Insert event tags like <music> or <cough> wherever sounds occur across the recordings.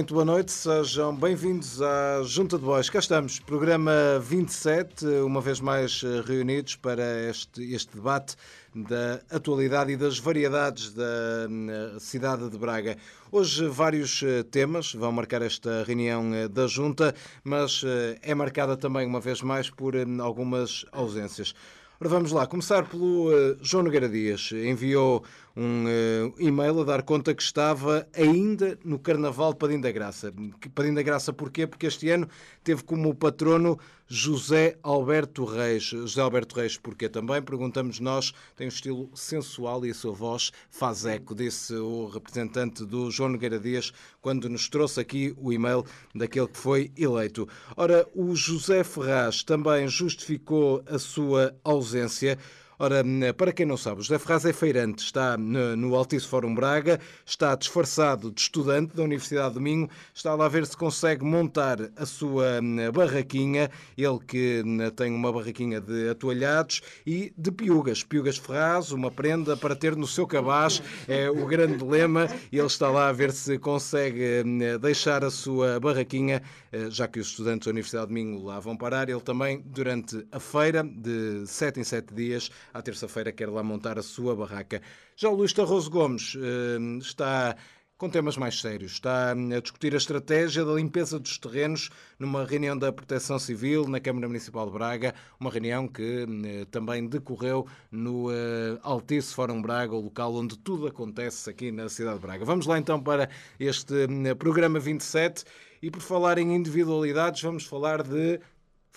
Muito boa noite, sejam bem-vindos à Junta de Bois. Cá estamos, programa 27, uma vez mais eh, reunidos para este, este debate da atualidade e das variedades da eh, cidade de Braga. Hoje vários eh, temas vão marcar esta reunião da Junta, mas é marcada também, uma vez mais, por algumas ausências. Ora, vamos lá, começar pelo João Nogueira Dias. Enviou um uh, e-mail a dar conta que estava ainda no Carnaval Padim da Graça. Padim da Graça porquê? Porque este ano teve como patrono José Alberto Reis. José Alberto Reis porquê também? Perguntamos nós. Tem um estilo sensual e a sua voz faz eco, disse o representante do João Nogueira Dias quando nos trouxe aqui o e-mail daquele que foi eleito. Ora, o José Ferraz também justificou a sua ausência Ora, para quem não sabe, José Ferraz é feirante, está no Altice Fórum Braga, está disfarçado de estudante da Universidade do Minho, está lá a ver se consegue montar a sua barraquinha, ele que tem uma barraquinha de atoalhados e de piugas. Piugas Ferraz, uma prenda para ter no seu cabaz, é o grande lema, ele está lá a ver se consegue deixar a sua barraquinha, eh, já que os estudantes da Universidade do Minho lá vão parar, ele também, durante a feira, de sete em sete dias, à terça-feira quer lá montar a sua barraca. Já o Luís Tarroso Gomes eh, está com temas mais sérios. Está a discutir a estratégia da limpeza dos terrenos numa reunião da Proteção Civil na Câmara Municipal de Braga, uma reunião que eh, também decorreu no eh, Altice Fórum Braga, o local onde tudo acontece aqui na cidade de Braga. Vamos lá então para este programa 27 e por falar em individualidades, vamos falar de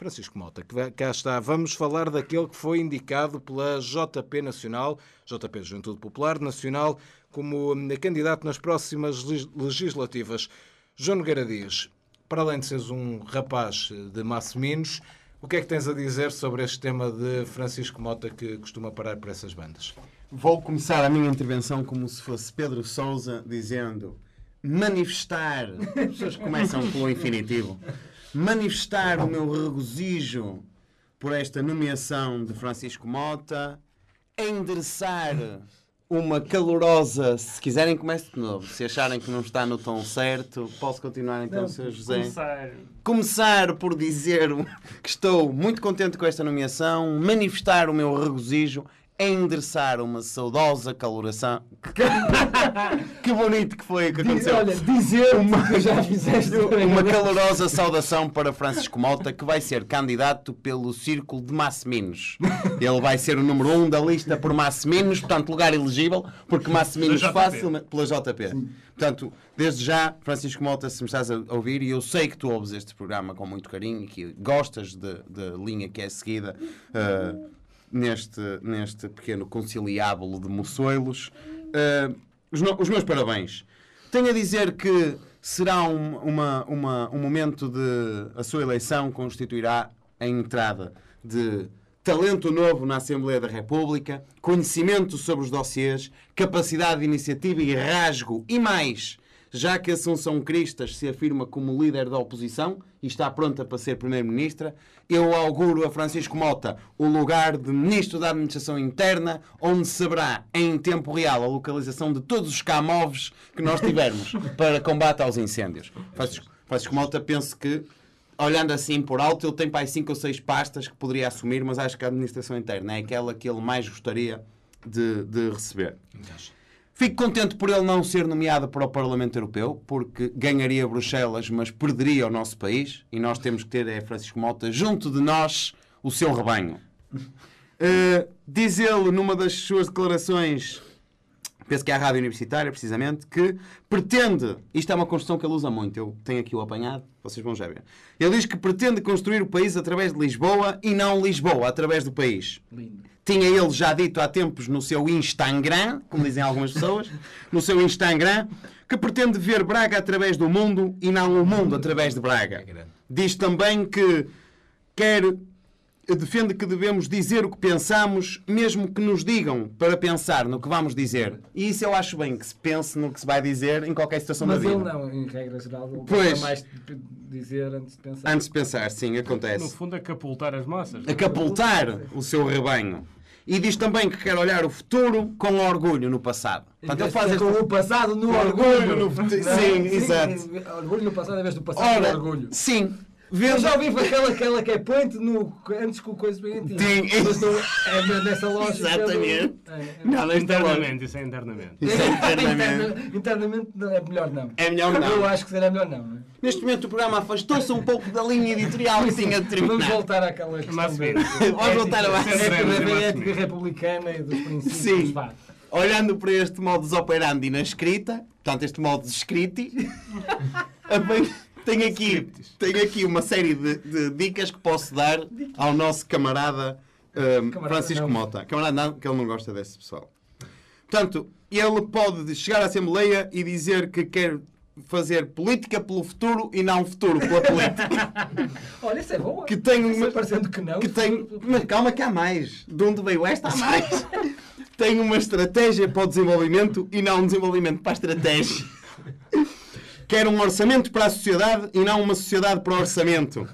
Francisco Mota, que cá está. Vamos falar daquele que foi indicado pela JP Nacional, JP Juventude Popular Nacional, como hum, candidato nas próximas legislativas. João Nogueira Dias, para além de seres um rapaz de Massiminos, o que é que tens a dizer sobre este tema de Francisco Mota que costuma parar por essas bandas? Vou começar a minha intervenção como se fosse Pedro Souza dizendo manifestar. As pessoas começam pelo infinitivo manifestar o meu regozijo por esta nomeação de Francisco Mota, endereçar uma calorosa. Se quiserem, comece de novo. Se acharem que não está no tom certo, posso continuar então, não, Sr. José? Começar. começar por dizer <laughs> que estou muito contente com esta nomeação, manifestar o meu regozijo endereçar uma saudosa caloração. <laughs> que bonito que foi o que aconteceu. Olha, dizer uma, que já fizeste <laughs> uma calorosa saudação para Francisco Mota, que vai ser candidato pelo Círculo de Massiminos. Ele vai ser o número um da lista por Massiminos, portanto, lugar elegível, porque Massiminos facilmente. pela JP. Sim. Portanto, desde já, Francisco Mota, se me estás a ouvir, e eu sei que tu ouves este programa com muito carinho e que gostas da linha que é seguida. Uh, neste, neste pequeno conciliábulo de moçoilos. Uh, os, os, meus parabéns. Tenho a dizer que será um, uma, uma, um momento de. A sua eleição constituirá a entrada de talento novo na Assembleia da República, conhecimento sobre os dossiês, capacidade de iniciativa e rasgo e mais já que Assunção Cristas se afirma como líder da oposição e está pronta para ser Primeiro-Ministra, eu auguro a Francisco Mota o lugar de Ministro da Administração Interna, onde saberá em tempo real a localização de todos os camóveis que nós tivermos <laughs> para combate aos incêndios. Francisco, Francisco Mota, penso que olhando assim por alto, ele tem para aí 5 ou 6 pastas que poderia assumir, mas acho que a administração interna é aquela que ele mais gostaria de, de receber. Fico contente por ele não ser nomeado para o Parlamento Europeu, porque ganharia Bruxelas, mas perderia o nosso país. E nós temos que ter, é Francisco Mota, junto de nós, o seu rebanho. Uh, <laughs> diz ele, numa das suas declarações, penso que é a Rádio Universitária, precisamente, que pretende, isto é uma construção que ele usa muito, eu tenho aqui o apanhado, vocês vão já ver. Ele diz que pretende construir o país através de Lisboa e não Lisboa, através do país. Lindo. Tinha ele já dito há tempos no seu Instagram, como dizem algumas pessoas, no seu Instagram, que pretende ver Braga através do mundo e não o mundo através de Braga. É Diz também que quer defende que devemos dizer o que pensamos, mesmo que nos digam para pensar no que vamos dizer. E isso eu acho bem, que se pense no que se vai dizer em qualquer situação Mas da vida. Mas ele não, em regra geral, ele pois, mais dizer antes de pensar. Antes de pensar, sim, acontece. No fundo, acapultar as massas. Acapultar o seu rebanho. E diz também que quer olhar o futuro com orgulho no passado. Portanto, ele faz com esta- o passado no orgulho orgulho. no futuro. Não, Sim, exato. Orgulho no passado em vez do passado no Ora, orgulho. sim. Eu Vendo... já ouvi aquela, aquela que é point no, antes que o coisa bem. Sim. Mas não, é nessa lógica. Exatamente. do- é, é. Não, logo. Internamente, isso é internamente. Isso é internamente. <laughs> Interna- internamente não, é melhor não. É melhor não. Eu acho que será melhor não. não é? Neste momento o programa afastou-se um pouco da linha editorial que tinha de Vamos voltar àquela questão Mas, Vamos voltar mais. ética, republicana e dos princípios. Sim. Olhando para este modus operandi na escrita, portanto, este modus scriti, a bem- tenho aqui, tenho aqui uma série de, de dicas que posso dar ao nosso camarada, um, Camarada Francisco não. Mota. Camarada não, que ele não gosta desse pessoal. Portanto, ele pode chegar à Assembleia e dizer que quer fazer política pelo futuro e não futuro pela política. <laughs> Olha, isso é bom. que tem Isso uma, é parecendo que não. que tem, mas calma que há mais. De onde veio esta há mais. <laughs> tem uma estratégia para o desenvolvimento e não um desenvolvimento para a estratégia. <laughs> Quer um orçamento para a sociedade e não uma sociedade para o orçamento.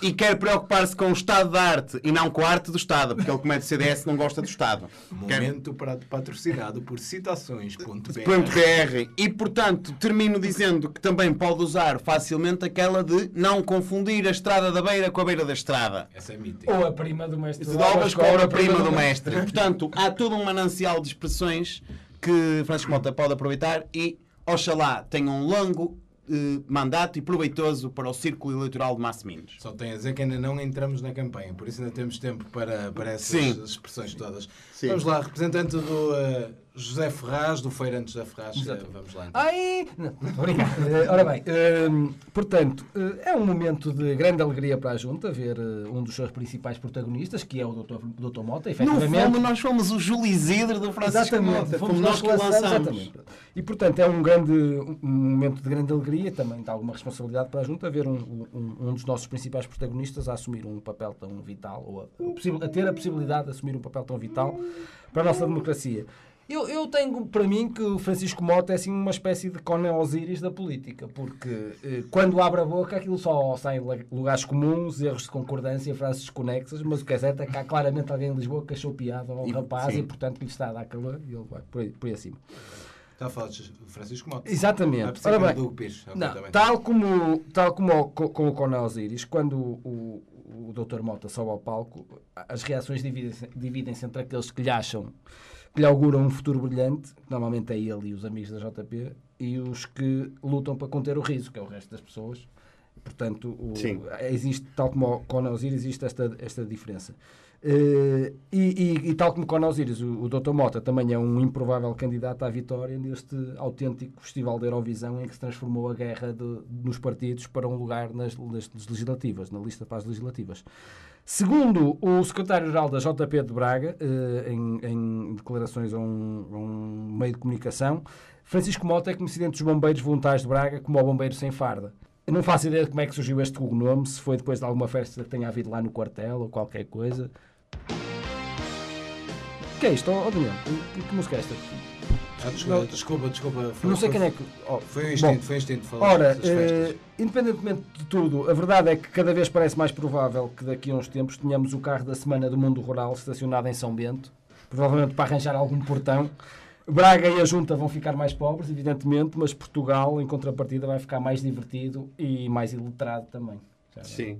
E quer preocupar-se com o estado da arte e não com a arte do Estado, porque ele, como é do CDS, não gosta do Estado. Quer- Momento para- patrocinado por citações.br. .br. E, portanto, termino dizendo que também pode usar facilmente aquela de não confundir a estrada da beira com a beira da estrada. Essa é mítica. Ou a prima do mestre. de obras com a obra-prima do mestre. Portanto, há todo um manancial de expressões que Francisco Mota pode aproveitar e, oxalá, tenha um longo eh, mandato e proveitoso para o círculo eleitoral de Massiminos. Só tenho a dizer que ainda não entramos na campanha, por isso ainda temos tempo para, para essas Sim. expressões todas. Sim. Vamos lá, representante do eh, José Ferraz, do Feirante José Ferraz. eh, vamos lá. então. Ai! Não, obrigado. Eh, Ora bem, hum, portanto, eh, é um momento de grande alegria para a Junta ver um dos seus principais protagonistas, que é o Dr. Dr. Mota, No efetivamente. fundo, nós fomos o Júlio Isidro do Francisco Mota. Fomos nós que lançamos, exatamente. E, portanto, é um, grande, um momento de grande alegria, também de alguma responsabilidade para a Junta, ver um, um, um dos nossos principais protagonistas a assumir um papel tão vital, ou a, a ter a possibilidade de assumir um papel tão vital para a nossa democracia. Eu, eu tenho para mim que o Francisco Mota é assim uma espécie de Conan Osiris da política, porque eh, quando abre a boca aquilo só sai em lugares comuns, erros de concordância, frases desconexas, mas o que é certo é que há claramente alguém em Lisboa que achou piada ao E- rapaz sim. e portanto lhe está a dar calor e ele vai por aí, por aí acima. Está a falar de Francisco Mota. Exatamente. Ora bem, do Pires. Não, tal como, tal como o- co- com o Conan Osiris, quando o, o, Dr. Mota sobe ao palco, as reações dividem-se dividem-se entre aqueles que lhe acham, que lhe auguram um futuro brilhante, normalmente é ele e os amigos da JP, e os que lutam para conter o riso, que é o resto das pessoas. Portanto, o- existe, tal como o Conan Osiris, existe esta, esta diferença. Eh, e, e- e tal como Conan Osiris, o, o Dr. Mota também é um improvável candidato à vitória neste autêntico festival da Eurovisão em que se transformou a guerra de- nos partidos para um lugar nas, nas legislativas, na lista para as legislativas. Segundo o secretário-geral da JP de Braga, eh, em, em declarações a um, a um meio de comunicação, Francisco Mota é conhecido entre os bombeiros voluntários de Braga como o bombeiro sem farda. Eu não faço ideia de como é que surgiu este nome, se foi depois de alguma festa que tenha havido lá no quartel ou qualquer coisa. O que é isto, oh, Daniel? Que música é esta? Ah, desculpa, desculpa, desculpa. Foi, Não sei quem é que. oh, Foi um bom, instinto, foi um instinto. falar Ora, eh, independentemente de tudo, a verdade é que cada vez parece mais provável que daqui a uns tempos tenhamos o carro da Semana do Mundo Rural estacionado em São Bento, provavelmente para arranjar algum portão. Braga e a Junta vão ficar mais pobres, evidentemente, mas Portugal, em contrapartida, vai ficar mais divertido e mais iletrado também. Sim.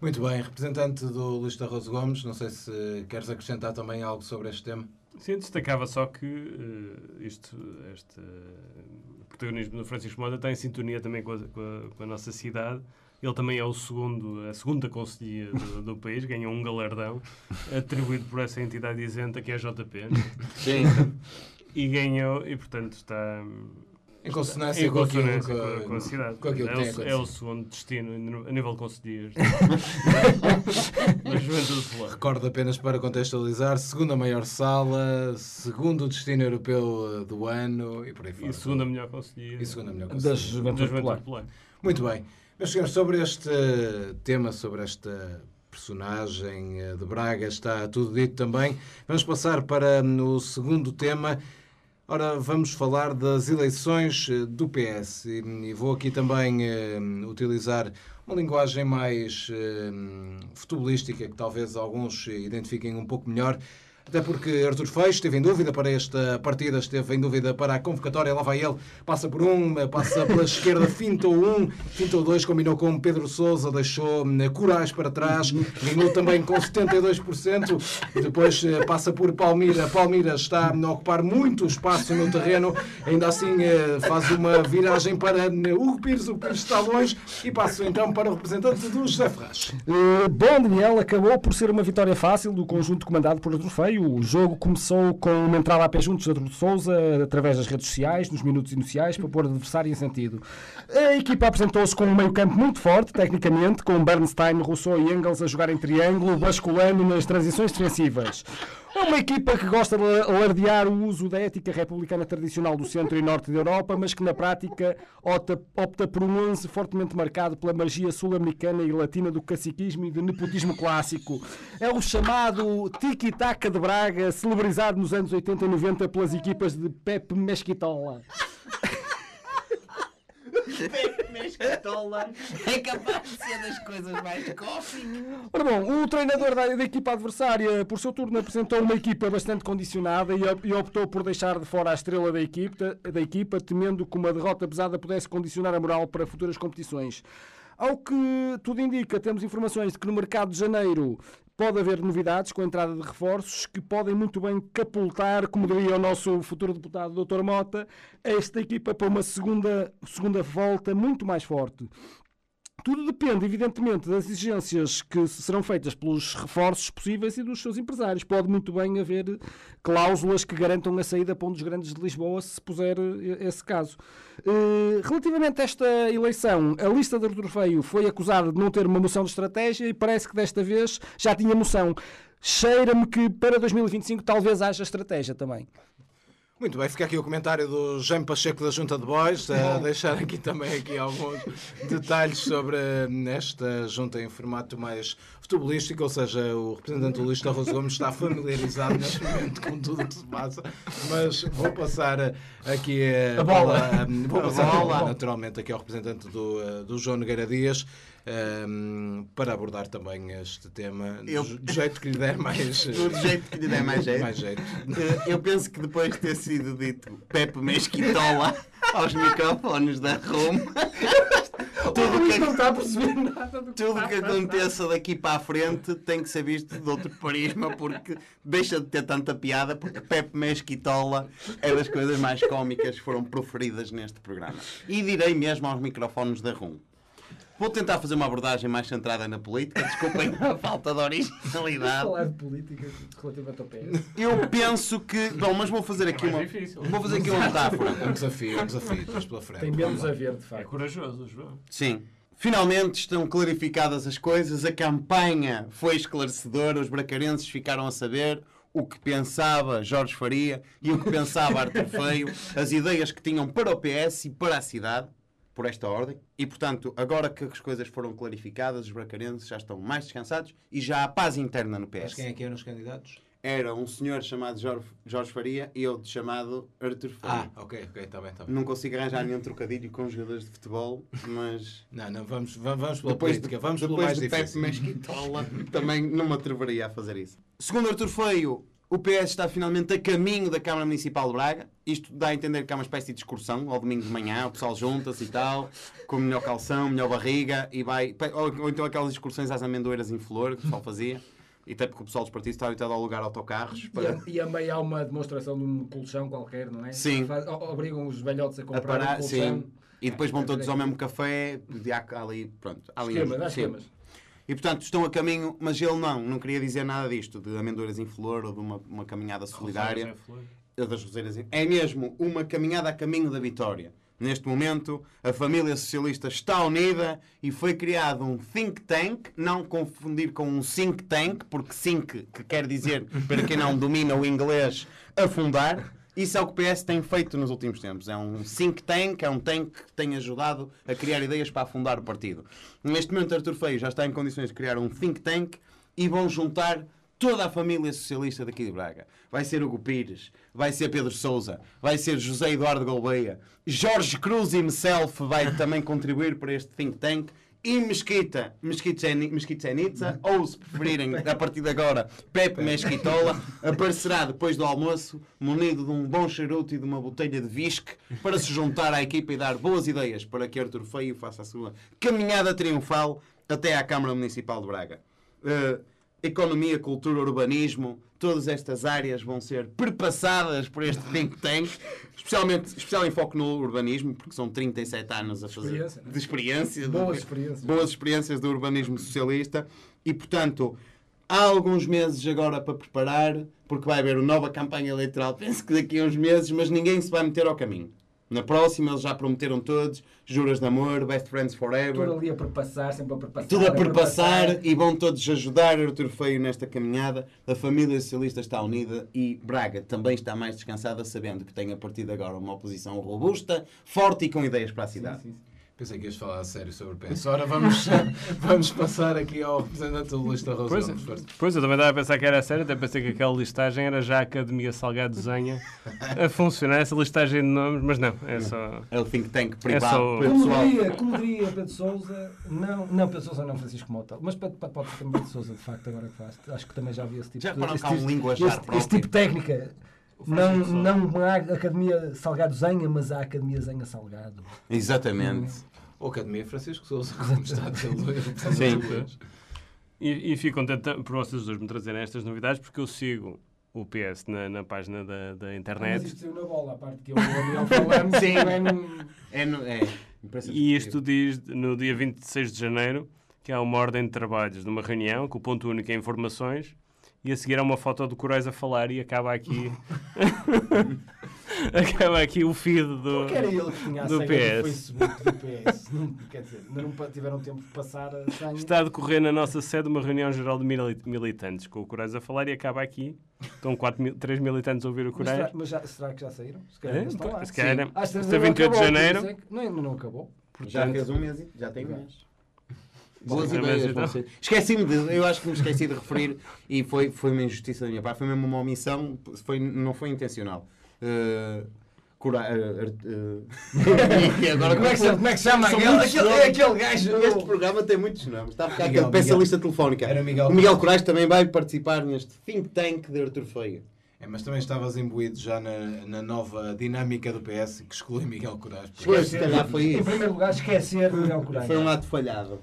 Muito bem, representante do Luís Rosa Gomes, não sei se queres acrescentar também algo sobre este tema. Sim, destacava só que eh, isto, este eh, protagonismo do Francisco Moda está em sintonia também com a, com a- com a nossa cidade. Ele também é o segundo, a segunda conselhia do, <laughs> do país, ganhou um galardão atribuído por essa entidade isenta que é a JP. né? Sim. E ganhou, e portanto está Em consonância em com aquilo consonância que, com, a- com a cidade. com aquilo que é, tem o, é o segundo destino a nível de juventude <laughs> solar. Recordo apenas para contextualizar, segunda maior sala, segundo destino europeu eh, do ano e por aí fora. E segunda melhor conselheira E segunda melhor Da conselheira. da Juventude juventude Popular. popular. Muito bem. Meus senhores, sobre este tema, sobre esta personagem eh, de Braga, está tudo dito também. Vamos passar para hum, o segundo tema. Ora, vamos falar das eleições eh, do PS e, vou aqui também eh, utilizar uma linguagem mais eh, futebolística que talvez alguns identifiquem um pouco melhor. Até porque Artur Feio esteve em dúvida para esta partida, esteve em dúvida para a convocatória, lá vai ele, passa por um, passa pela <laughs> esquerda, fintou um, fintou dois, combinou com Pedro Sousa, deixou hum, Corais para trás, ganhou também com 72%, depois eh, passa por Palmira, Palmira está a ocupar muito espaço no terreno, ainda assim eh, faz uma viragem para Hugo Pires, o Pires está longe, e passa então para o representante do José Ferraz. Uh, bom, Daniel, acabou por ser uma vitória fácil do conjunto comandado por Artur Feio. O jogo começou com uma entrada a pé juntos de Artur Souza, através das redes sociais, nos minutos iniciais, para pôr o adversário em sentido. A equipa apresentou-se com um meio-campo muito forte, tecnicamente, com Bernstein, Rousseau e Engels a jogar em triângulo, basculando nas transições defensivas. É uma equipa que gosta de alardear o uso da ética republicana tradicional do centro e norte da Europa, mas que na prática opta, opta por um 11 fortemente marcado pela magia sul-americana e latina do caciquismo e do nepotismo clássico. É o chamado tiki-taka de Braga, celebrizado nos anos 80 e 90 pelas equipas de Pepe Mesquitola. Mesquitola é capaz de ser das coisas mais coffee. Ora bom, o treinador da, da, equipa adversária, por seu turno, apresentou uma equipa bastante condicionada e, e optou por deixar de fora a estrela da equipa, da equipa, temendo que uma derrota pesada pudesse condicionar a moral para futuras competições. Ao que tudo indica, temos informações de que no mercado de janeiro pode haver novidades com a entrada de reforços que podem muito bem capultar, como diria o nosso futuro deputado Dr. Mota, esta equipa para uma segunda, segunda volta muito mais forte. Tudo depende, evidentemente, das exigências que serão feitas pelos reforços possíveis e dos seus empresários. Pode muito bem haver cláusulas que garantam a saída para um dos grandes de Lisboa, se puser esse caso. Eh, relativamente a esta eleição, a lista de Artur Feio foi acusada de não ter uma moção de estratégia e parece que desta vez já tinha moção. Cheira-me que para 2025 talvez haja estratégia também. Muito bem, fica aqui o comentário do Jaime Pacheco da Junta de Bois, a deixar aqui também aqui alguns detalhes sobre esta junta em formato mais futebolístico, ou seja, o representante do Luís Torres Gomes está familiarizado neste momento com tudo o que se passa, mas vou passar aqui a, a bola, vou passar a bola. naturalmente aqui ao representante do, do João Nogueira Dias, um, para abordar também este tema eu... do jeito que lhe der mais <laughs> do jeito que lhe der mais jeito. mais jeito. Eh, eu penso que depois de ter sido dito Pepe Mesquitola aos microfones da Roma <laughs> tudo que, não está a perceber nada do que tudo que aconteça daqui para a frente tem que ser visto de outro prisma porque deixa de ter tanta piada porque Pepe Mesquitola é das coisas mais cómicas que foram proferidas neste programa e direi mesmo aos microfones da RUM Vou tentar fazer uma abordagem mais centrada na política. Desculpem <laughs> a falta de originalidade. Falar de política relativamente ao PS. Eu penso que. Bom, mas vou fazer aqui é uma. Difícil. Vou fazer aqui uma metáfora. É um desafio, é um desafio. Estás pela frente. Tem menos a ver, de É facto. corajoso, João. Sim. Finalmente estão clarificadas as coisas, a campanha foi esclarecedora, os bracarenses ficaram a saber o que pensava Jorge Faria e o que pensava Arthur <laughs> Feio, as ideias que tinham para o PS e para a cidade por esta ordem. E, portanto, agora que as coisas foram clarificadas, os bracarenses já estão mais descansados e já há paz interna no PS. Mas quem é que eram os candidatos? Era um senhor chamado Jorge, Jorge Faria e outro chamado Artur Faria. Ah, ok, ok, está bem, está bem. Não consigo arranjar nenhum trocadilho com jogadores de futebol, mas <laughs> Não, não, vamos, vamos, vamos pela depois política, de, vamos pelo mais de Pepe difícil. Mesquitola <laughs> também não me atreveria a fazer isso. Segundo Artur Feio, o PS está finalmente a caminho da Câmara Municipal de Braga. Isto dá a entender que há uma espécie de excursão ao domingo de manhã, o pessoal junta-se e tal, com melhor calção, melhor barriga, e vai. Ou, ou então aquelas excursões às amendoeiras em flor que o pessoal fazia. E até porque o pessoal dos partidos está habituado a alugar autocarros E para, a, e a meio há uma demonstração de um colchão qualquer, não é? Sim. Faz- obrigam os velhotes a a comprar parar. um colchão. Sim. E depois vão todos ao mesmo café, e há ali, pronto. há ali Esquemas, uns- esquemas. E portanto estão a caminho, mas ele não, não queria dizer nada disto, de amendoeiras em flor ou de uma, uma caminhada solidária. Em flor. Eu das Roseiras É mesmo uma caminhada a caminho da vitória. Neste momento, a família socialista está unida e foi criado um think tank, não confundir com um think tank, porque think, que quer dizer, <laughs> para quem não domina o inglês, afundar. Isso é o que o PS tem feito nos últimos tempos. É um think tank, é um tank que tem ajudado a criar ideias para afundar o partido. Neste momento, Artur Feio já está em condições de criar um think tank e vão juntar toda a família socialista daqui de Braga. Vai ser Hugo Pires, vai ser Pedro Sousa, vai ser José Eduardo Gouveia, Jorge Cruz himself vai <laughs> também contribuir para este think tank e Mesquita, Mesquita Mesquita ou se preferirem, a partir de agora, Pepe Mesquitola, aparecerá depois do almoço, munido de um bom charuto e de uma botelha de whisky, para se juntar à equipa e dar boas ideias para que Artur Feio faça a sua caminhada triunfal até à Câmara Municipal de Braga. Uh, economia, cultura, urbanismo, todas estas áreas vão ser perpassadas por este think tank, especialmente especial enfoque no urbanismo, porque são 37 anos a fazer experiência, de experiência, boas experiências. boas experiências do urbanismo socialista e, portanto, há alguns meses agora para preparar, porque vai haver uma nova campanha eleitoral, penso que daqui a uns meses, mas ninguém se vai meter ao caminho. Na próxima eles já prometeram todos juras de amor, best friends forever. Tudo ali a perpassar, sempre a perpassar. Tudo a perpassar e vão todos ajudar Artur Feio nesta caminhada. A família socialista está unida e Braga também está mais descansada, sabendo que tem a partir de agora uma oposição robusta, forte e com ideias para a cidade. Sim, sim, sim. Pensei que ias falar a sério sobre o PS. Ora, vamos, <laughs> vamos passar aqui ao representante do Lista Rosa. Pois, pois, eu também estava a pensar que era sério, até pensei que aquela listagem era já a Academia Salgado Desenha a <laughs> funcionar, essa listagem de nomes, mas não, é só. É o think tank privado. É só... Como, diria, como diria Pedro Souza, não, não Pedro Souza não, Francisco Mota, mas pode, pode ser também Pedro Souza, de facto, agora que faz. Acho que também já vi esse tipo já de. Já esse, um tipo, linguajar esse, esse tipo de técnica. Não, não há Academia Salgado Zenha, mas há Academia Zenha Salgado. Exatamente. Ou Academia Francisco Souza, <laughs> como está a dizer Sim. E, e fico contente por vocês dois me trazerem estas novidades, porque eu sigo o PS na, na página da, da internet. Mas isto saiu na bola, a parte que eu e falamos. Sim, é, no... é, no, é. E isto diz no dia 26 de janeiro que há uma ordem de trabalhos numa reunião, que o ponto único é informações, e a seguir há uma foto do Corais a falar e acaba aqui. <laughs> acaba aqui o feed do, Porque era ele que tinha a do senha PS. do Facebook do PS. Não, quer dizer, ainda não tiveram tempo de passar a senha. Está a decorrer na nossa sede uma reunião geral de mili- militantes com o Corais a falar e acaba aqui. Estão 4 mil, 3 militantes a ouvir o Mas, Corais. será, mas já, será que já saíram? Se calhar É, estão lá. se calhar, é não 28 de janeiro. é Não, não acabou. Já fez um mês, já tem um mês. Boas Sim, ideias então- ser. Esqueci-me de, eu acho que me esqueci de referir e foi, foi uma injustiça da minha parte, foi mesmo uma omissão, foi, não foi intencional. Uh, cura, uh, uh, <laughs> e agora Como é que se- como é que se chama São aquele- muitos aquele- aquele gajo? Este programa tem muitos nomes. Está a ficar Miguel, aquele peça Miguel. lista telefónica. Era Miguel o Miguel Corais também vai participar neste think tank de Artur Feio. É, mas também estavas imbuído já na, na nova dinâmica do PS que exclui Miguel Corais. Pois, se calhar foi Em isso. primeiro lugar, esquecer Miguel Coragem. Foi um ato falhado.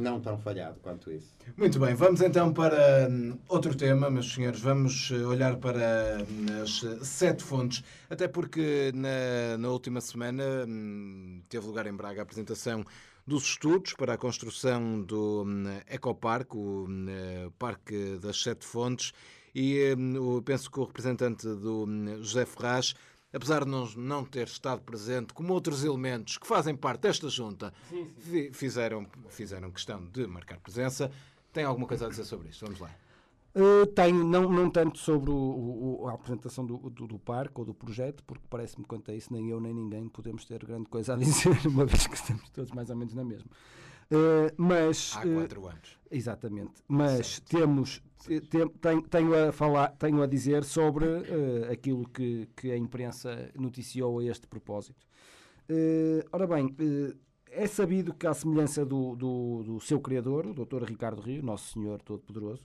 Não tão falhado quanto isso. Muito bem, vamos então para hum, outro tema, meus senhores. Vamos eh, olhar para hum, as eh, sete fontes, até porque na, na última semana hum, teve lugar em Braga a apresentação dos estudos para a construção do Ecoparque, o eh, Parque das Sete Fontes, e penso que o representante do José Ferraz, apesar de não, não ter estado presente, como outros elementos que fazem parte desta junta, fi- fizeram, fizeram questão de marcar presença. Tem alguma coisa a dizer sobre isto? Vamos lá. Uh, tenho, não, não tanto sobre o- o- a apresentação do, do, do parque ou do projeto, porque parece-me que quanto a isso nem eu nem ninguém podemos ter grande coisa a <laughs> dizer, uma vez que estamos todos mais ou menos na mesma. Uh, mas Há uh, quatro anos. Exatamente. Mas temos, te- te- tenho, a falar, tenho a dizer sobre eh, aquilo que, que a imprensa noticiou a este propósito. Eh, ora bem, eh, é sabido que, à semelhança do, do, do seu criador, o Dr. Ricardo Rio, Nosso Senhor Todo-Poderoso,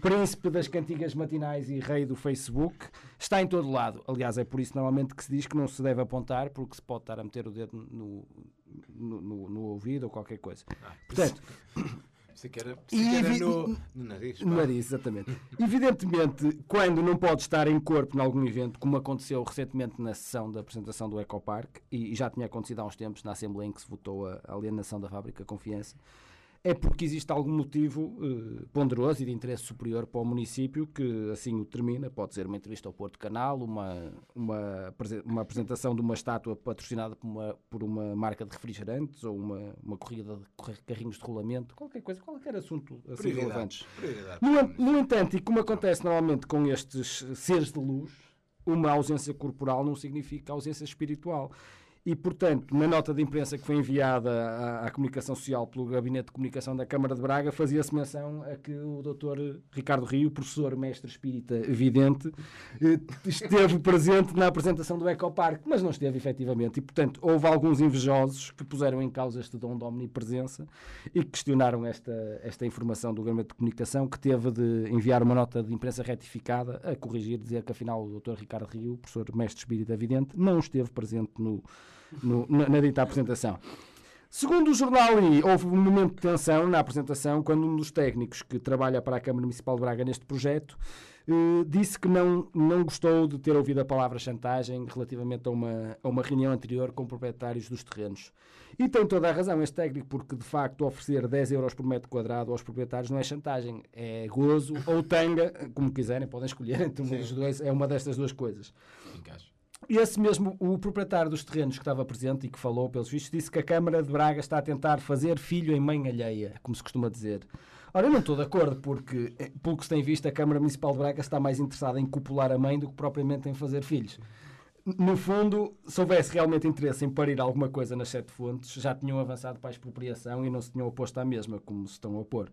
príncipe das cantigas matinais e rei do Facebook, está em todo lado. Aliás, é por isso normalmente que se diz que não se deve apontar, porque se pode estar a meter o dedo no, no, no- no ouvido ou qualquer coisa. Portanto, <laughs> Que era, E pensei que era vi- no, no nariz. pá. no nariz, exatamente. Evidentemente, quando não pode estar em corpo em algum evento, como aconteceu recentemente na sessão da apresentação do Ecopark, e e já tinha acontecido há uns tempos na Assembleia em que se votou a a alienação da fábrica Confiança, é porque existe algum motivo eh, ponderoso e de interesse superior para o município que assim o termina. Pode ser uma entrevista ao Porto Canal, uma, uma, uma apresentação de uma estátua patrocinada por uma, por uma marca de refrigerantes ou uma, uma corrida de carrinhos de rolamento, qualquer coisa, qualquer assunto assim relevante. No, no entanto, e como acontece normalmente com estes seres de luz, uma ausência corporal não significa ausência espiritual. E, portanto, na nota de imprensa que foi enviada à, à Comunicação Social pelo Gabinete de Comunicação da Câmara de Braga, fazia-se menção a que o Dr. Ricardo Rio, professor mestre espírita vidente, eh, esteve presente na apresentação do Ecoparque, mas não esteve efetivamente. E, portanto, houve alguns invejosos que puseram em causa este dom de omnipresença e questionaram esta, esta informação do Gabinete de Comunicação, que teve de enviar uma nota de imprensa retificada a corrigir, dizer que afinal o Dr. Ricardo Rio, professor mestre espírita vidente, não esteve presente no no, na, na dita apresentação. Segundo o jornal I, houve um momento de tensão na apresentação quando um dos técnicos que trabalha para a Câmara Municipal de Braga neste projeto eh, disse que não, não gostou de ter ouvido a palavra chantagem relativamente a uma, a uma reunião anterior com proprietários dos terrenos. E tem toda a razão este técnico, porque de facto oferecer 10 euros por metro quadrado aos proprietários não é chantagem, é gozo ou tanga, como quiserem, podem escolher entre um dos dois, é uma destas duas coisas. Encaixa. Esse mesmo, o proprietário dos terrenos que estava presente e que falou pelos vistos, disse que a Câmara de Braga está a tentar fazer filho em mãe alheia, como se costuma dizer. Ora, eu não estou de acordo, porque, eh, pelo que se tem visto, a Câmara Municipal de Braga está mais interessada em copular a mãe do que propriamente em fazer filhos. No fundo, se houvesse realmente interesse em parir alguma coisa nas sete fontes, já tinham avançado para a expropriação e não se tinham oposto à mesma, como se estão a opor.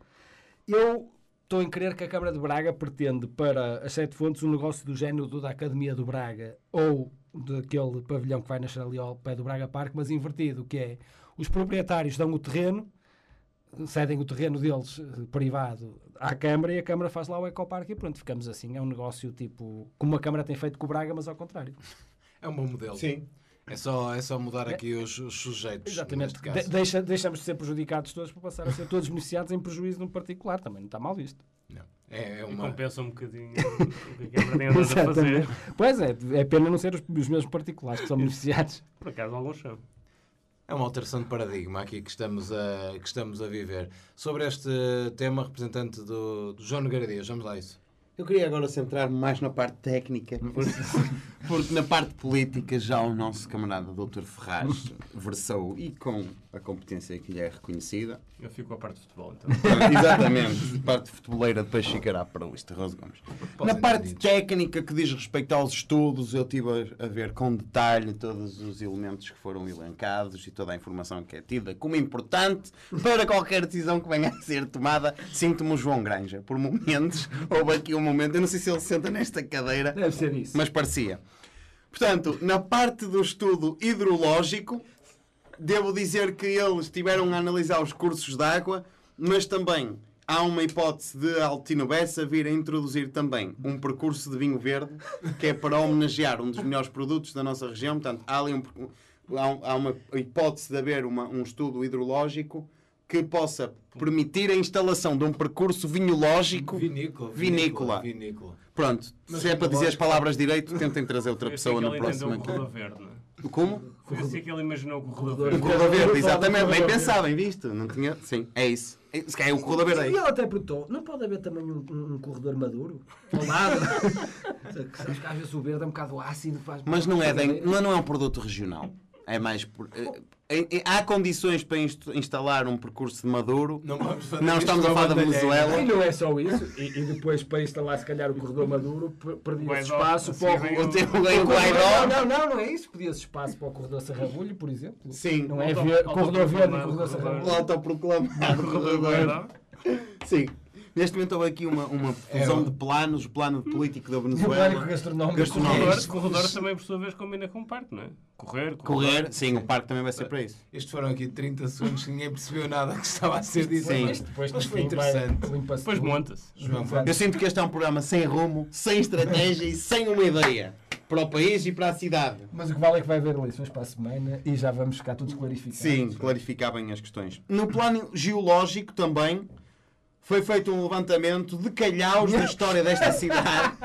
Eu estou em crer que a Câmara de Braga pretende para as sete fontes um negócio do género do da Academia do Braga ou daquele pavilhão que vai nascer ali ao pé do Braga Parque, mas invertido, que é os proprietários dão o terreno, cedem o terreno deles eh, privado à Câmara e a Câmara faz lá o Ecoparque e pronto, ficamos assim. É um negócio tipo como a Câmara tem feito com o Braga, mas ao contrário. É um bom modelo. Sim. É só, é só mudar aqui os, os sujeitos. Exatamente. neste caso. De- deixa, deixamos de ser prejudicados todos para passar a ser todos beneficiados em prejuízo num particular. Também não está mal visto. É, é E uma. compensa um bocadinho <laughs> o que a Câmara tem andado a fazer. Pois é, é pena não ser os, os mesmos particulares que são beneficiados. Por acaso, alguns são. É uma alteração de paradigma aqui que estamos a, que estamos a viver. Sobre este tema, representante do, do João Nogueira Dias, vamos lá a isso. Eu queria agora centrar-me mais na parte técnica, porque, <laughs> porque na parte política já o nosso camarada Dr. Ferraz versou e com a competência que lhe é reconhecida. Eu fico com a parte de futebol, então. <laughs> Exatamente, parte futeboleira depois ficará para a lista Rose Gomes. Pós Na parte entendidos. técnica que diz respeito aos estudos, eu estive a, ver com detalhe todos os elementos que foram elencados e toda a informação que é tida como importante para qualquer decisão que venha a ser tomada. Sinto-me o João Granja. Por momentos, <laughs> houve aqui um momento, eu não sei se ele senta nesta cadeira, Deve ser isso. mas parecia. Portanto, na parte do estudo hidrológico, devo dizer que eles tiveram a analisar os cursos de água, mas também há uma hipótese de Altino Bessa vir a introduzir também um percurso de vinho verde, que é para homenagear um dos melhores produtos da nossa região. Portanto, há ali um, um- há uma hipótese de haver uma- um estudo hidrológico que possa permitir a instalação de um percurso vinhológico Vinícola. Vinícola. Vinícola. Pronto, Mas se é para dizer as palavras direito, tentem trazer outra pessoa o corredor verde, não é? Como? Foi assim que ele imaginou o corredor verde. Corredor verde, Corredor exatamente. Bem verde. pensado, bem visto. Não tinha... Sim, é isso. É- Se calhar é o corredor verde E aí. ele até perguntou: não pode haver também um, um- um corredor maduro? Ao lado? <laughs> Sabes que às vezes o verde é um bocado ácido. Faz Mas não é, bem, não não é um produto regional. É mais por, eh, há condições para inst- instalar um percurso de maduro. Não, Não estamos a falar da. Venezuela. E não é só isso. E, e depois, para instalar, se calhar, o corredor maduro, per- perdia-se Guaidó, espaço para o. vem O teu o. Não, não, não é isso. Pedia-se espaço para o corredor Serrabulho, por exemplo. Sim. Não é Auto- corredor verde e corredor Serrabulho. autoproclamado Corredor. Sim. Neste momento houve aqui uma, uma fusão É, de planos, o plano político da O Venezuela. pânico gastronómico. Gastronómico. Corredor, corredor também, por sua vez, combina com o parque, não é? Correr, Correr, sim, o parque também vai ser para isso. Estes foram aqui 30 segundos que ninguém percebeu nada que estava a ser dito. Sim. Mas, Depois, mas foi interessante. limpa-se Depois monta-se. João, Eu sinto que este é um programa sem rumo, sem estratégia e sem uma ideia para o país e para a cidade. Mas o que vale é que vai haver eleições para a semana e já vamos ficar todos clarificados. Sim, clarificar bem as questões. No plano geológico também foi feito um levantamento de calhaus da história desta cidade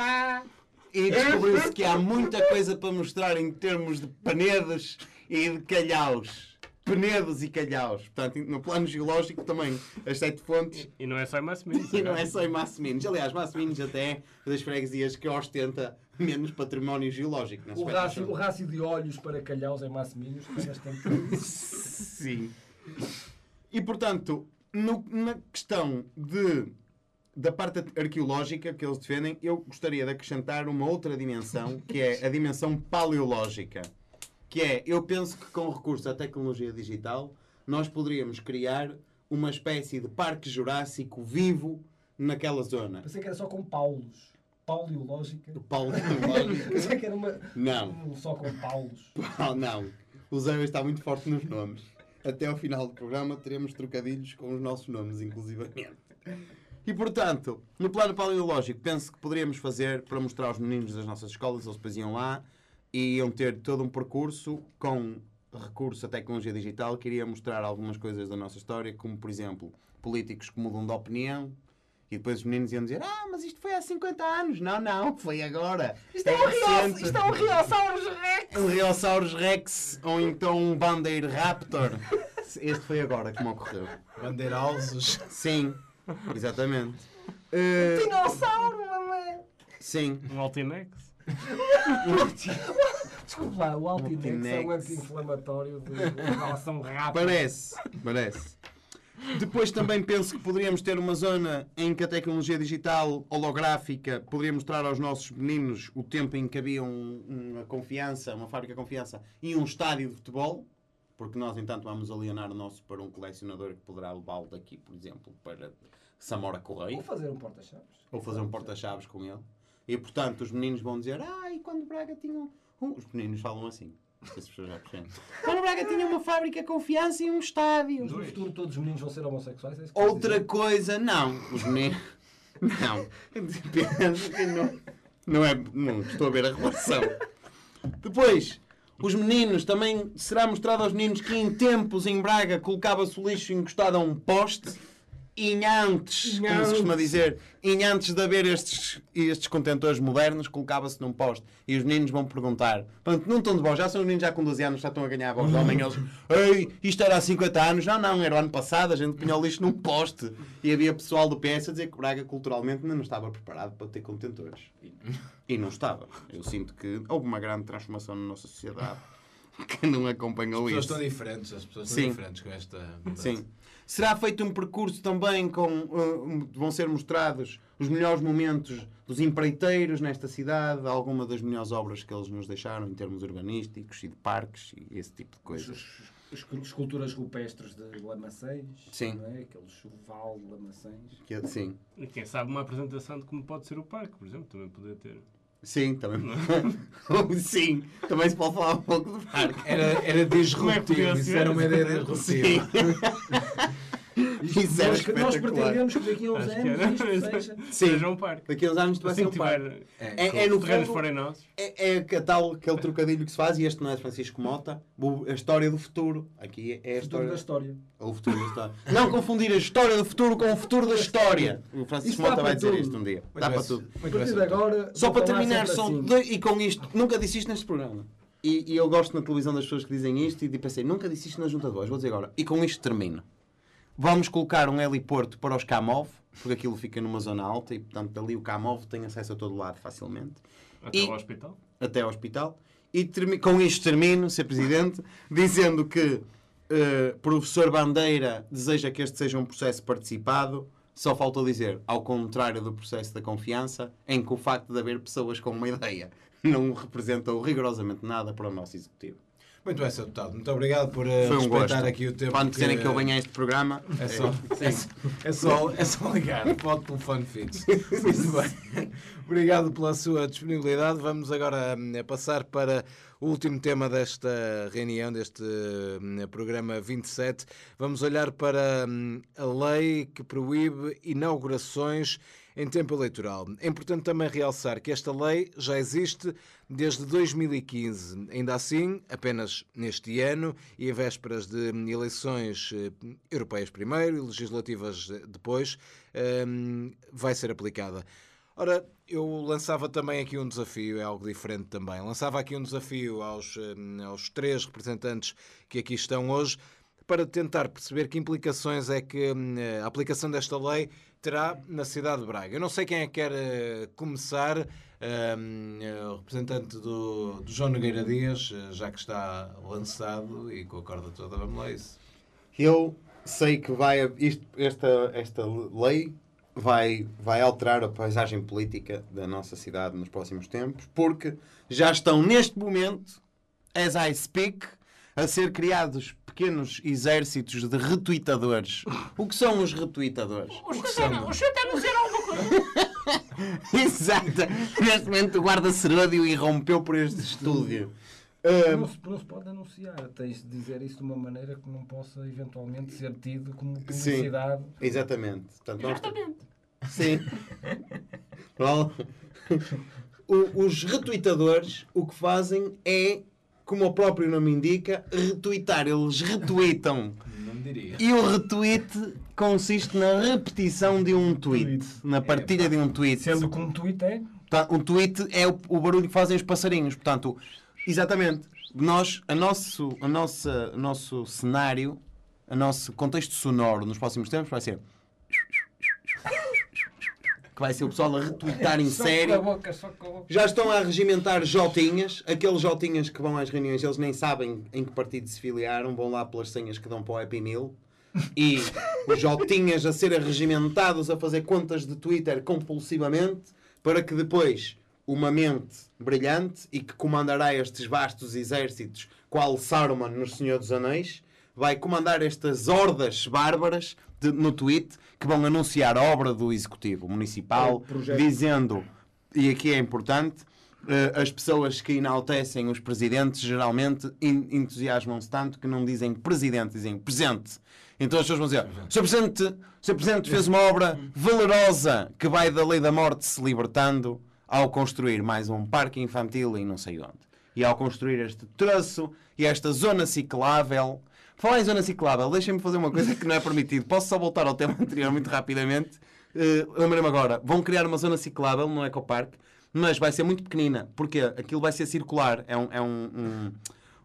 e <laughs> descobriu-se que há muita coisa para mostrar em termos de penedos e de calhaus. Penedos e calhaus. Portanto, no plano geológico também as sete fontes E não é só em Massimino. E não é só em Massimines. Aliás, Massimines até é das freguesias que ostenta menos património geológico. O rácio, o rácio de olhos para calhaus em Massimilhos é bastante. <laughs> Sim. E portanto, no- na questão de, da parte arqueológica que eles defendem, eu gostaria de acrescentar uma outra dimensão, que é a dimensão paleológica. que é, eu penso que com recurso à tecnologia digital, nós poderíamos criar uma espécie de parque jurássico vivo naquela zona. Pensei que era só com Paulos. Pauliológica. Paulo <laughs> Pensei que era uma. Não. Só com Paulos. Não. O Zé está muito forte nos nomes. Até ao final do programa teremos trocadilhos com os nossos nomes, inclusivamente. E portanto, no plano paleológico, penso que poderíamos fazer para mostrar aos meninos das nossas escolas, eles depois iam lá e iam ter todo um percurso com recurso à tecnologia digital que iria mostrar algumas coisas da nossa história, como por exemplo, políticos que mudam de opinião. E depois os meninos iam dizer: Ah, mas isto foi há 50 anos. Não, não, <laughs> foi agora. Isto é um Rios- recente." isto é um Riosaurus Rex! Um Rheosaurus Rex ou então um Bandeir Raptor. <laughs> Este foi agora que me ocorreu. Bandeirausos. Sim, exatamente. Eh, Dinossauro, mamãe! sim, Um Altinex. <laughs> Desculpe lá, o Altinex é um anti-inflamatório de relação rápida. parece, parece. Depois também penso que poderíamos ter uma zona em que a tecnologia digital holográfica poderia mostrar aos nossos meninos o tempo em que havia um- uma confiança, uma fábrica de confiança e um estádio de futebol. Porque nós, entanto, vamos alienar o nosso para um colecionador que poderá levá-lo daqui, por exemplo, para Samora Correia. Vou fazer um porta-chaves. ou fazer um porta-chaves com ele. E portanto os meninos vão dizer: Ah, e quando Braga tinha um. um-" Os meninos falam assim. Não sei se as pessoas já percebem. Braga tinha uma fábrica de confiança e um estádio. Mas no futuro todos os meninos vão ser homossexuais? É isso que queres Outra dizer? coisa, não. Os meninos. <laughs> Não. Penso que não. Não é. Não estou a ver a relação. Depois. Os meninos, também será mostrado aos meninos que em tempos em Braga colocava-se o lixo encostado a um poste e antes, como se Inhantes. costuma dizer, e antes de haver estes, estes contentores modernos, colocava-se num poste. E os meninos vão perguntar, portanto, não estão de bom, já são os meninos já com 12 anos, já estão a ganhar a voz de homem, eles, ei, isto era há 50 anos, não, não, era o ano passado, a gente punha o lixo num poste. E havia pessoal do PS a dizer que Braga culturalmente ainda não estava preparado para ter contentores. E, não estava. Eu sinto que houve uma grande transformação na nossa sociedade <laughs> que não acompanhou As pessoas isso. estão diferentes, as pessoas Sim. estão diferentes com esta mudança. Sim. Será feito um percurso também com. uh, vão ser mostrados os melhores momentos dos empreiteiros nesta cidade, alguma das melhores obras que eles nos deixaram em termos urbanísticos e de parques e esse tipo de coisas. Os- os- Esculturas rupestres de Lamaçães. Sim. Não é? Aquele chuval de Lamaçães. Que é- sim. E quem sabe uma apresentação de como pode ser o parque, por exemplo, também poder ter. Sim, também. <laughs> sim, também se pode falar um pouco do parque. Era, era é disruptivo, isso era uma ideia disruptiva. <laughs> Isso era Nós, nós pretendemos que daqui a uns Acho anos era. isto seja. Sim. Seja um parque. Daqui a uns anos isto vai Assim ser que um parque. tiver É, é no terrenos fundo, forem nossos. É, é que tal aquele trocadilho que se faz, e este não é Francisco Mota, a história do futuro. Aqui é a Futuro história. da história. O futuro da história. Não confundir a história do futuro com o futuro da história. O Francisco Mota vai dizer tudo. isto um dia. Muito Dá para tudo. A partir de agora. Só para terminar, são assim. e com isto, nunca disse isto neste programa. E, e eu gosto na televisão das pessoas que dizem isto e pensei, nunca disse isto na junta de voz, vou dizer agora. E com isto termino. Vamos colocar um heliporto para os Camov, porque aquilo fica numa zona alta e, portanto, ali o Camov tem acesso a todo lado facilmente. Até E- ao hospital. até ao hospital. E com isto termino, Sr. Presidente, <laughs> dizendo que eh, professor Bandeira deseja que este seja um processo participado. Só faltou dizer, ao contrário do processo da confiança, em que o facto de haver pessoas com uma <laughs> ideia não representou rigorosamente nada para o nosso Executivo. Muito bem, Sr. Deputado. Muito obrigado por eh, Foi um respeitar gosto. aqui o tempo. Quando quiserem que- que eu venha a este programa, É só, eh, é, é, só, é só ligar para o telefone fixo. Muito bem. Obrigado pela sua disponibilidade. Vamos agora hum, passar para o último tema desta reunião, deste programa 27. Vamos olhar para hum, a lei que proíbe inaugurações em tempo eleitoral. É importante também realçar que esta lei já existe desde 2015. Ainda assim, apenas neste ano e em vésperas de eleições eh, europeias primeiro e legislativas eh, depois, hum, vai ser aplicada. Ora, eu lançava também aqui um desafio, é algo diferente também. Lançava aqui um desafio aos, hum, aos três representantes que aqui estão hoje para tentar perceber que implicações é que hum, a aplicação desta lei terá na cidade de Braga. Eu não sei quem é que quer eh, começar, hum, eh, o representante do, do João Nogueira Dias, eh, já que está lançado e com a corda toda, vamos lá isso. Eu sei que vai, isto, esta, esta lei vai, vai alterar a paisagem política da nossa cidade nos próximos tempos, porque já estão neste momento as I speak, a ser criados pequenos exércitos de retweetadores. O que são os retweetadores? O senhor está a dizer alguma coisa? <laughs> Exato. Neste momento o guarda Seródio irrompeu por este estúdio. Não se, não se pode anunciar, tens de dizer isso de uma maneira que não possa eventualmente ser tido como publicidade. Exatamente. Portanto, nós- Exatamente. Sim. Bom, <laughs> o- os retweetadores o que fazem é, como o próprio nome indica, retweetar. Eles retweetam. Não me diria. E o retweet consiste na repetição de um tweet, na partilha de um tweet. Sendo que um tweet é. Portanto, um tweet é o, o barulho que fazem os passarinhos. Portanto, exatamente, nós, a nosso, a nossa, o nosso cenário, o nosso contexto sonoro nos próximos tempos vai ser. Que vai ser o pessoal a retweetar em boca. Já estão a regimentar Jotinhas, aqueles Jotinhas que vão às reuniões, eles nem sabem em que partido se filiaram, vão lá pelas senhas que dão para o Happy Meal. E os Jotinhas a serem regimentados a fazer contas de Twitter compulsivamente para que depois uma mente brilhante e que comandará estes vastos exércitos, qual Saruman no Senhor dos Anéis, vai comandar estas hordas bárbaras de- no tweet que vão anunciar a obra do Executivo Municipal, projeto. dizendo, e aqui é importante, eh, as pessoas que enaltecem os presidentes geralmente en- entusiasmam-se tanto que não dizem presidente, dizem presente. Então as pessoas vão dizer: Sr. Presidente, Sr. Presidente fez uma obra valerosa que vai da lei da morte se libertando ao construir mais um parque infantil e não sei onde. E ao construir este troço e esta zona ciclável. Falar em zona ciclável, deixem-me fazer uma coisa que não é permitido. Posso só voltar ao tema <laughs> anterior muito rapidamente? Uh, Lembrei-me agora, vão criar uma zona ciclável no Ecopark, mas vai ser muito pequenina. Porque aquilo vai ser circular. É um, é um,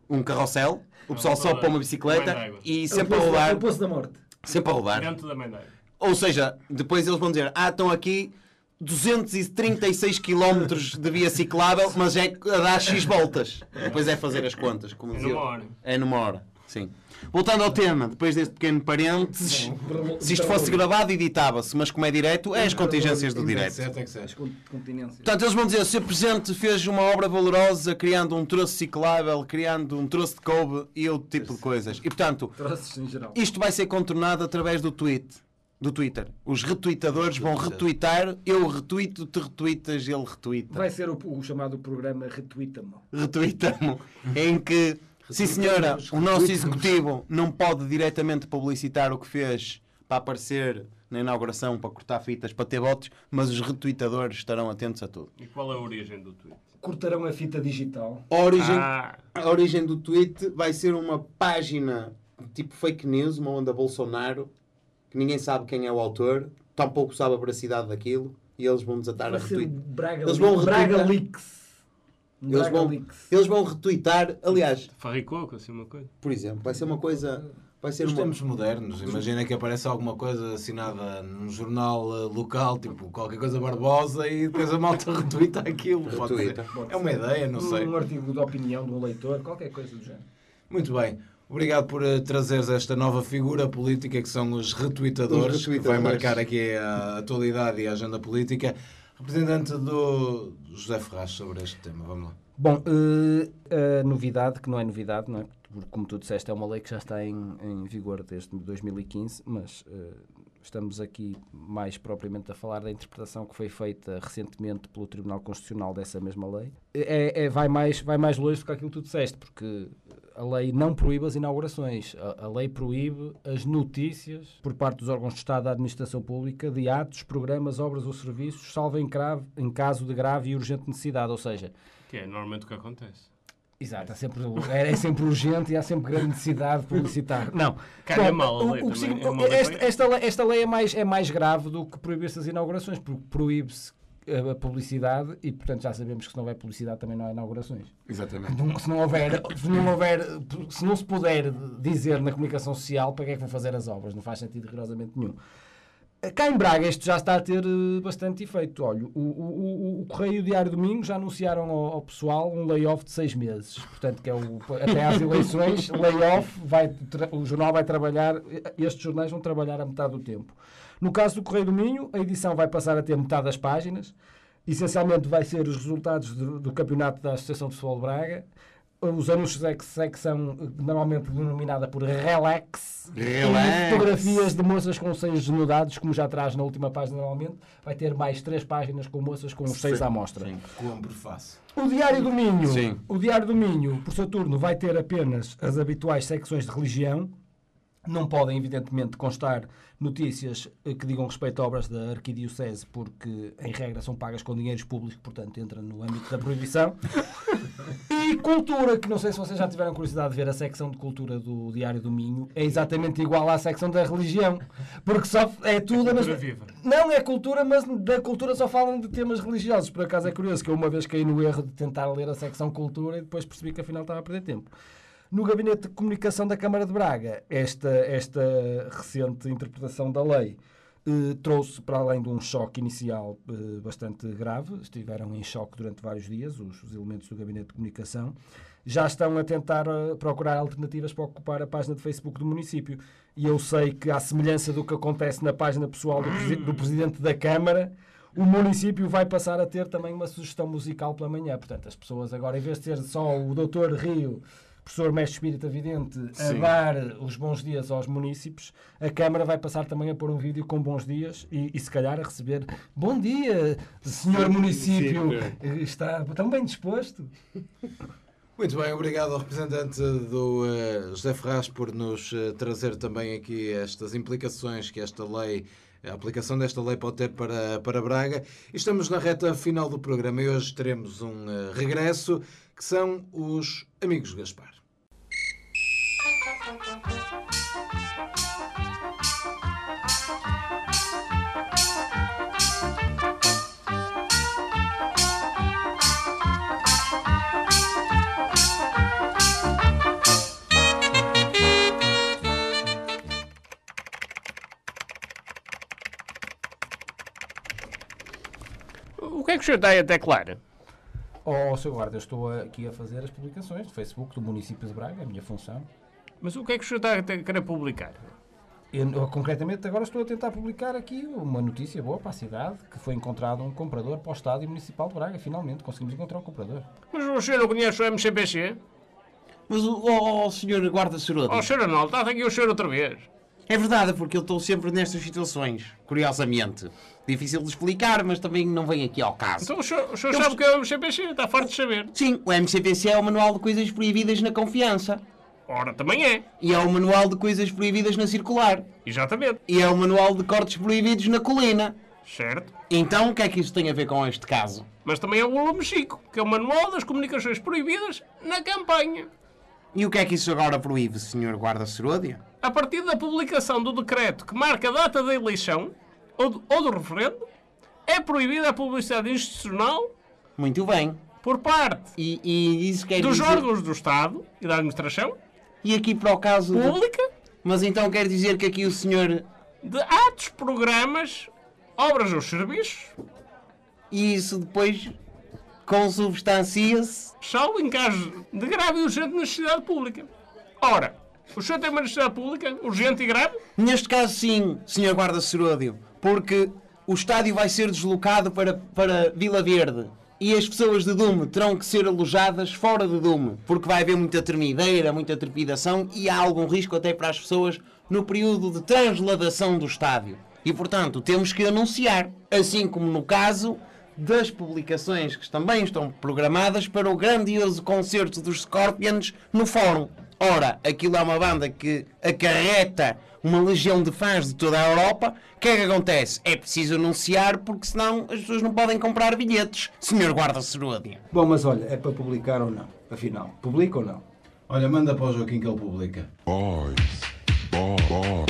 um, um carrossel. O pessoal só põe uma bicicleta d'água. e É sempre a é rodar. o poço da morte. Sempre a rodar. Dentro da mãe. Ou seja, depois eles vão dizer: Ah, estão aqui 236 km de via ciclável, mas é a dar X voltas. Depois é fazer as contas. Como É numa hora. É numa hora, sim. Voltando ao tema, depois deste pequeno parênteses, se isto fosse gravado, editava-se, mas como é direto, é as contingências do direto. Certo é. Portanto, eles vão dizer: o Sr. Presidente fez uma obra valorosa, criando um troço ciclável, criando um troço de coube e outro tipo de coisas. E, portanto, isto vai ser contornado através do tweet. Do Twitter. Os retweetadores vão retweetar, eu retweeto, tu retweetas, ele retweeta. Vai ser o, o chamado programa Retweeta-me. Retweetamos. em que, sim senhora, o nosso executivo não pode diretamente publicitar o que fez para aparecer na inauguração, para cortar fitas, para ter votos, mas os retweetadores estarão atentos a tudo. E qual é a origem do tweet? Cortarão a fita digital. A origem, Ah, a origem do tweet vai ser uma página tipo fake news, uma onda Bolsonaro, que ninguém sabe quem é o autor, tampouco sabe a veracidade daquilo, e eles vão desatar a Vai o retweet. Braga, Eles vão Braga. Leaks. Eles vão, eles vão retweetar, aliás, farricoco, assim uma coisa. por exemplo, vai ser uma coisa. Vai ser Nos uma. tempos modernos, imagina que aparece alguma coisa assinada num jornal eh, local, tipo qualquer coisa barbosa, e depois a malta <laughs> retuita aquilo. Pode ser. É uma ideia, não sei. Um artigo de opinião de um leitor, qualquer coisa do género. Muito bem. Obrigado por eh, trazeres esta nova figura política que são os retweetadores, Os que vai retweetadores. marcar aqui a atualidade e a agenda política. Representante do José Ferraz sobre este tema, vamos lá. Bom, eh, a novidade, que não é novidade, não é? Porque, como tu disseste, é uma lei que já está em, em vigor desde 2015, mas eh, estamos aqui mais propriamente a falar da interpretação que foi feita recentemente pelo Tribunal Constitucional dessa mesma lei. É, é- vai, mais, vai mais longe do que aquilo que tu disseste, porque a lei não proíbe as inaugurações. A, a lei proíbe as notícias por parte dos órgãos de Estado da Administração Pública de atos, programas, obras ou serviços, salvo em, crave- em caso de grave e urgente necessidade. Ou seja, Que é normalmente o que acontece. Exato, há sempre, é, é sempre urgente e há sempre grande necessidade de publicitar. Não. Calha Bom, mal a lei o também, é esta, esta lei, esta lei é mais, é mais grave do que proibir-se as inaugurações, porque proíbe-se a publicidade e, portanto, já sabemos que se não houver publicidade também não há inaugurações. Exatamente. Não- se, não houver, se, não houver, se não se puder dizer na comunicação social para que é que vão fazer as obras, não faz sentido rigorosamente nenhum. Cá em Braga isto já está a ter eh, bastante efeito. Olha, o, o, o, o Correio Diário Domingo já anunciaram ao, ao pessoal um layoff de seis meses. Portanto, que é o, até às eleições, <laughs> layoff, vai, o jornal vai trabalhar, estes jornais vão trabalhar a metade do tempo. No caso do Correio do Minho, a edição vai passar a ter metade das páginas. Essencialmente vai ser os resultados do, do campeonato da Associação de Futebol de Braga. os anúncios é que secção normalmente denominada por relax, Relax. fotografias de moças com os seios desnudados, como já traz na última página normalmente, vai ter mais três páginas com moças com os seios à mostra. Compre fácil. O Diário do Minho, Sim. o Diário do Minho, por seu turno, vai ter apenas as habituais secções de religião. Não podem, evidentemente, constar notícias eh, que digam respeito a obras da Arquidiocese, porque, em regra, são pagas com dinheiros públicos, portanto, entra no âmbito da proibição. <laughs> E cultura, que não sei se vocês já tiveram curiosidade de ver a secção de cultura do Diário do Minho, é exatamente igual à secção da religião, porque só é tudo... Cultura mesma- viva. não é cultura, mas da cultura só falam de temas religiosos. Por acaso é curioso que eu uma vez caí no erro de tentar ler a secção cultura e depois percebi que afinal estava a perder tempo. No Gabinete de Comunicação da Câmara de Braga, esta, esta recente interpretação da lei eh, trouxe, para além de um choque inicial eh, bastante grave, estiveram em choque durante vários dias os, os elementos do Gabinete de Comunicação, já estão a tentar eh, procurar alternativas para ocupar a página de Facebook do município. E eu sei que, à semelhança do que acontece na página pessoal do, presi- do Presidente da Câmara, o município vai passar a ter também uma sugestão musical pela manhã. Portanto, as pessoas agora, em vez de ser só o Doutor Rio, professor mestre espírita vidente, a Sim. dar os bons dias aos municípios, a Câmara vai passar também a pôr um vídeo com bons dias e, e se calhar a receber bom dia, senhor município, está tão bem disposto. Muito bem, obrigado ao representante do eh, José Ferraz por nos eh, trazer também aqui estas implicações que esta lei, a aplicação desta lei pode ter para, para Braga. E estamos na reta final do programa e hoje teremos um eh, regresso que são os Amigos Gaspar. O que é que o senhor aí a teclar? Oh, Sr. Guarda, eu estou aqui a fazer as publicações do Facebook do município de Braga, é a minha função. Mas o que é que o senhor está a querer publicar? Eu, eu, concretamente, agora estou a tentar publicar aqui uma notícia boa para a cidade, que foi encontrado um comprador para o Estádio Municipal de Braga. Finalmente, conseguimos encontrar um comprador. Mas o senhor não conhece o MCPC? Mas o oh, oh, senhor guarda Serodo, Oh, senhor Arnaldo, está aqui o senhor outra vez. é verdade, porque eu estou sempre nestas situações, curiosamente. Difícil de explicar, mas também não vem aqui ao caso. Então o senhor, o senhor sabe o que é o MCPC? Está farto de saber. Sim, o MCPC é o Manual de Coisas Proibidas na Confiança. Ora, também é. E é o Manual de Coisas Proibidas na Circular. Exatamente. E é o Manual de Cortes Proibidos na Colina. Certo. Então, o que é que isto tem a ver com este caso? Mas também é o volume Chico, que é o Manual das Comunicações Proibidas na campanha. E o que é que isso agora proíbe, senhor guarda Seródia? A partir da publicação do decreto que marca a data da eleição ou do, ou do referendo, é proibida a publicidade institucional Muito bem. por parte E, e isso quer dos dizer... órgãos do Estado e da administração E aqui para o caso... de- pública Mas então quer dizer que aqui o senhor... de atos, programas, obras ou serviços, E isso depois consubstancia-se... salvo em caso de grave e urgente necessidade pública. Ora, o senhor tem uma necessidade pública urgente e grave? Neste caso sim, senhor guarda Seródio. Porque o estádio vai ser deslocado para, para Vila Verde. E as pessoas de Dume terão que ser alojadas fora de Dume. Porque vai haver muita termideira, muita trepidação e há algum risco até para as pessoas no período de transladação do estádio. E portanto temos que anunciar. Assim como no caso das publicações que também estão programadas para o grandioso concerto dos Scorpions no Fórum. Ora, aquilo é uma banda que acarreta uma legião de fãs de toda a Europa. O que é que acontece? É preciso anunciar porque senão as pessoas não podem comprar bilhetes. Senhor Guarda Seródia. Bom, mas olha, é para publicar ou não? Afinal, publica ou não? Olha, manda para o Joaquim que ele publica. Boys. Boy, boy,